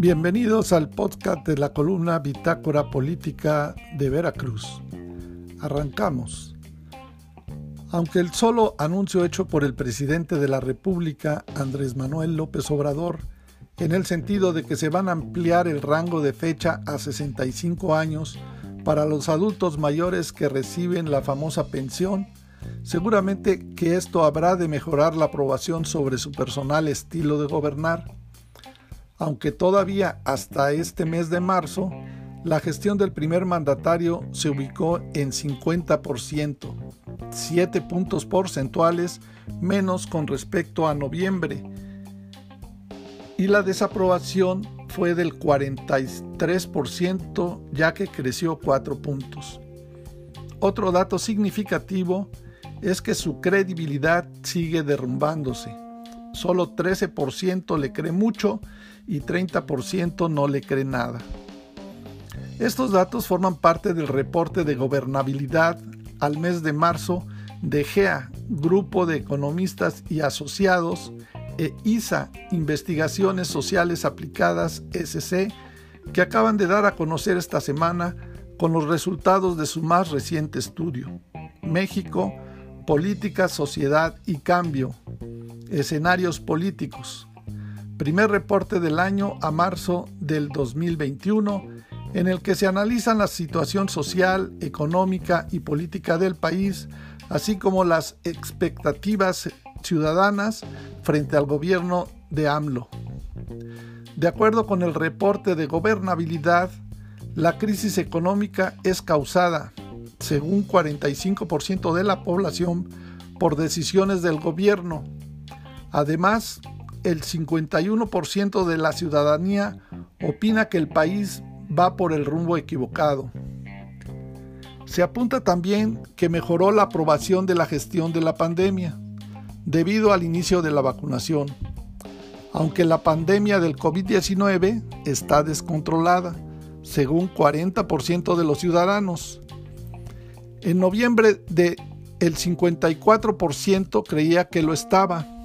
Bienvenidos al podcast de la columna Bitácora Política de Veracruz. Arrancamos. Aunque el solo anuncio hecho por el presidente de la República, Andrés Manuel López Obrador, en el sentido de que se van a ampliar el rango de fecha a 65 años para los adultos mayores que reciben la famosa pensión, seguramente que esto habrá de mejorar la aprobación sobre su personal estilo de gobernar aunque todavía hasta este mes de marzo, la gestión del primer mandatario se ubicó en 50%, 7 puntos porcentuales menos con respecto a noviembre, y la desaprobación fue del 43%, ya que creció 4 puntos. Otro dato significativo es que su credibilidad sigue derrumbándose. Solo 13% le cree mucho y 30% no le cree nada. Estos datos forman parte del reporte de gobernabilidad al mes de marzo de GEA, Grupo de Economistas y Asociados, e ISA, Investigaciones Sociales Aplicadas, SC, que acaban de dar a conocer esta semana con los resultados de su más reciente estudio. México, Política, Sociedad y Cambio. Escenarios políticos primer reporte del año a marzo del 2021, en el que se analizan la situación social, económica y política del país, así como las expectativas ciudadanas frente al gobierno de AMLO. De acuerdo con el reporte de gobernabilidad, la crisis económica es causada, según 45% de la población, por decisiones del gobierno. Además, el 51% de la ciudadanía opina que el país va por el rumbo equivocado. Se apunta también que mejoró la aprobación de la gestión de la pandemia debido al inicio de la vacunación, aunque la pandemia del COVID-19 está descontrolada, según 40% de los ciudadanos. En noviembre de el 54% creía que lo estaba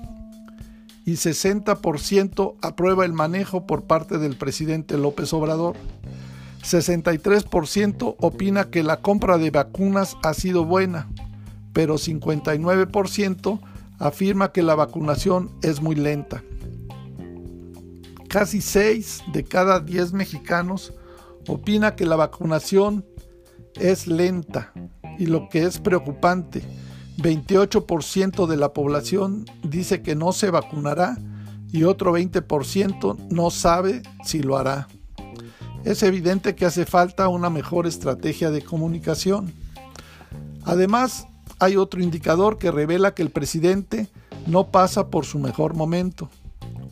y 60% aprueba el manejo por parte del presidente López Obrador. 63% opina que la compra de vacunas ha sido buena, pero 59% afirma que la vacunación es muy lenta. Casi 6 de cada 10 mexicanos opina que la vacunación es lenta y lo que es preocupante, 28% de la población dice que no se vacunará y otro 20% no sabe si lo hará. Es evidente que hace falta una mejor estrategia de comunicación. Además, hay otro indicador que revela que el presidente no pasa por su mejor momento.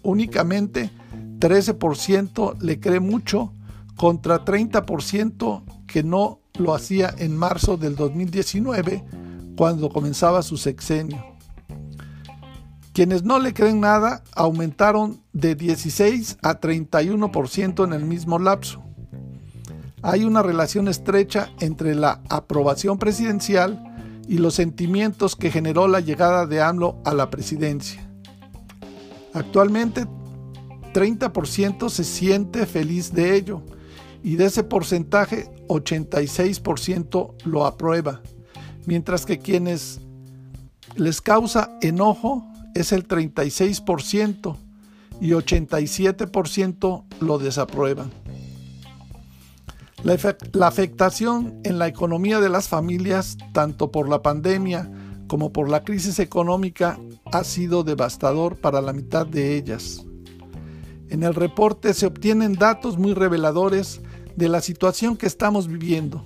Únicamente 13% le cree mucho contra 30% que no lo hacía en marzo del 2019 cuando comenzaba su sexenio. Quienes no le creen nada aumentaron de 16 a 31% en el mismo lapso. Hay una relación estrecha entre la aprobación presidencial y los sentimientos que generó la llegada de AMLO a la presidencia. Actualmente, 30% se siente feliz de ello y de ese porcentaje, 86% lo aprueba mientras que quienes les causa enojo es el 36% y 87% lo desaprueban. La, la, afectación en la economía de las familias, tanto por la pandemia como por la crisis económica, ha sido devastador para la mitad de ellas. En el reporte se obtienen datos muy reveladores de la situación que estamos viviendo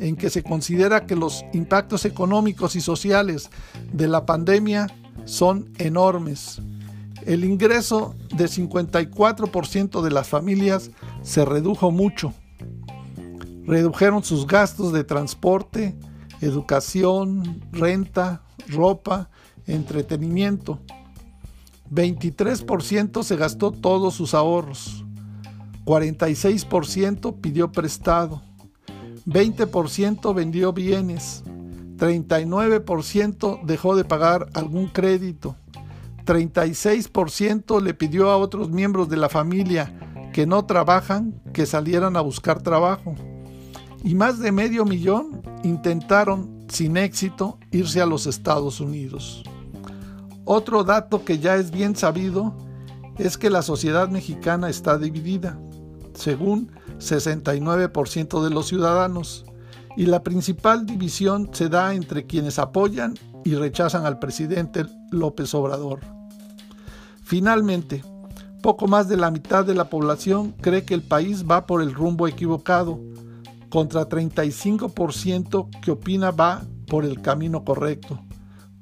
en que se considera que los impactos económicos y sociales de la pandemia son enormes. El ingreso de 54% de las familias se redujo mucho. Redujeron sus gastos de transporte, educación, renta, ropa, entretenimiento. 23% se gastó todos sus ahorros. 46% pidió prestado. 20% vendió bienes, 39% dejó de pagar algún crédito, 36% le pidió a otros miembros de la familia que no trabajan que salieran a buscar trabajo. Y más de medio millón intentaron, sin éxito, irse a los Estados Unidos. Otro dato que ya es bien sabido es que la sociedad mexicana está dividida, según 69% de los ciudadanos, y la principal división se da entre quienes apoyan y rechazan al presidente López Obrador. Finalmente, poco más de la mitad de la población cree que el país va por el rumbo equivocado, contra 35% que opina va por el camino correcto,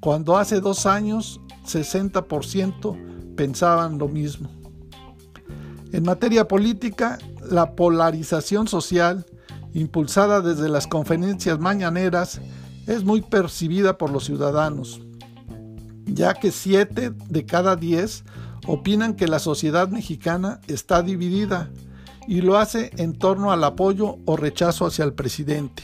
cuando hace dos años 60% pensaban lo mismo. En materia política, la polarización social, impulsada desde las conferencias mañaneras, es muy percibida por los ciudadanos, ya que 7 de cada 10 opinan que la sociedad mexicana está dividida y lo hace en torno al apoyo o rechazo hacia el presidente.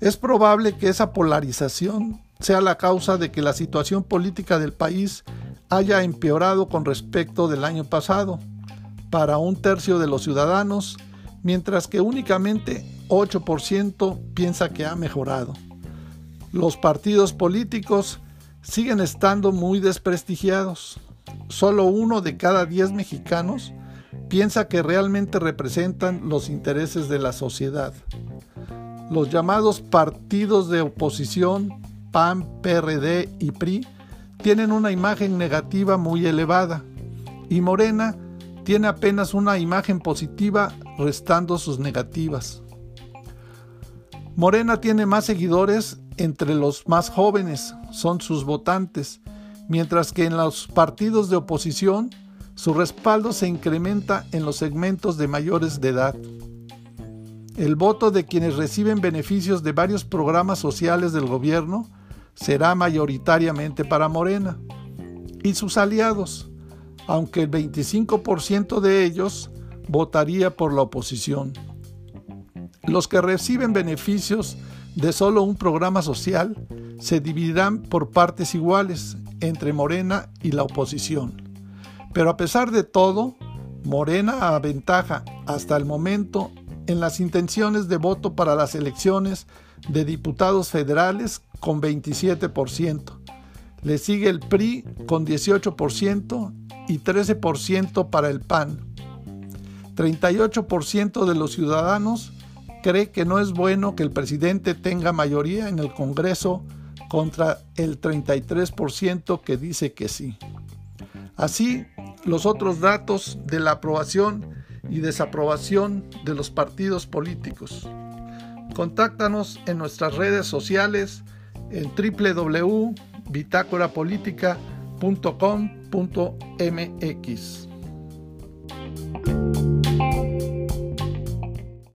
Es probable que esa polarización sea la causa de que la situación política del país haya empeorado con respecto del año pasado para un tercio de los ciudadanos, mientras que únicamente 8% piensa que ha mejorado. Los partidos políticos siguen estando muy desprestigiados. Solo uno de cada 10 mexicanos piensa que realmente representan los intereses de la sociedad. Los llamados partidos de oposición, PAN, PRD y PRI, tienen una imagen negativa muy elevada y Morena tiene apenas una imagen positiva restando sus negativas. Morena tiene más seguidores entre los más jóvenes, son sus votantes, mientras que en los partidos de oposición su respaldo se incrementa en los segmentos de mayores de edad. El voto de quienes reciben beneficios de varios programas sociales del gobierno será mayoritariamente para Morena y sus aliados, aunque el 25% de ellos votaría por la oposición. Los que reciben beneficios de solo un programa social se dividirán por partes iguales entre Morena y la oposición. Pero a pesar de todo, Morena aventaja hasta el momento en las intenciones de voto para las elecciones de diputados federales con 27%. Le sigue el PRI con 18% y 13% para el PAN. 38% de los ciudadanos cree que no es bueno que el presidente tenga mayoría en el Congreso contra el 33% que dice que sí. Así, los otros datos de la aprobación y desaprobación de los partidos políticos. Contáctanos en nuestras redes sociales en www.bitácorapolítica.com.mx.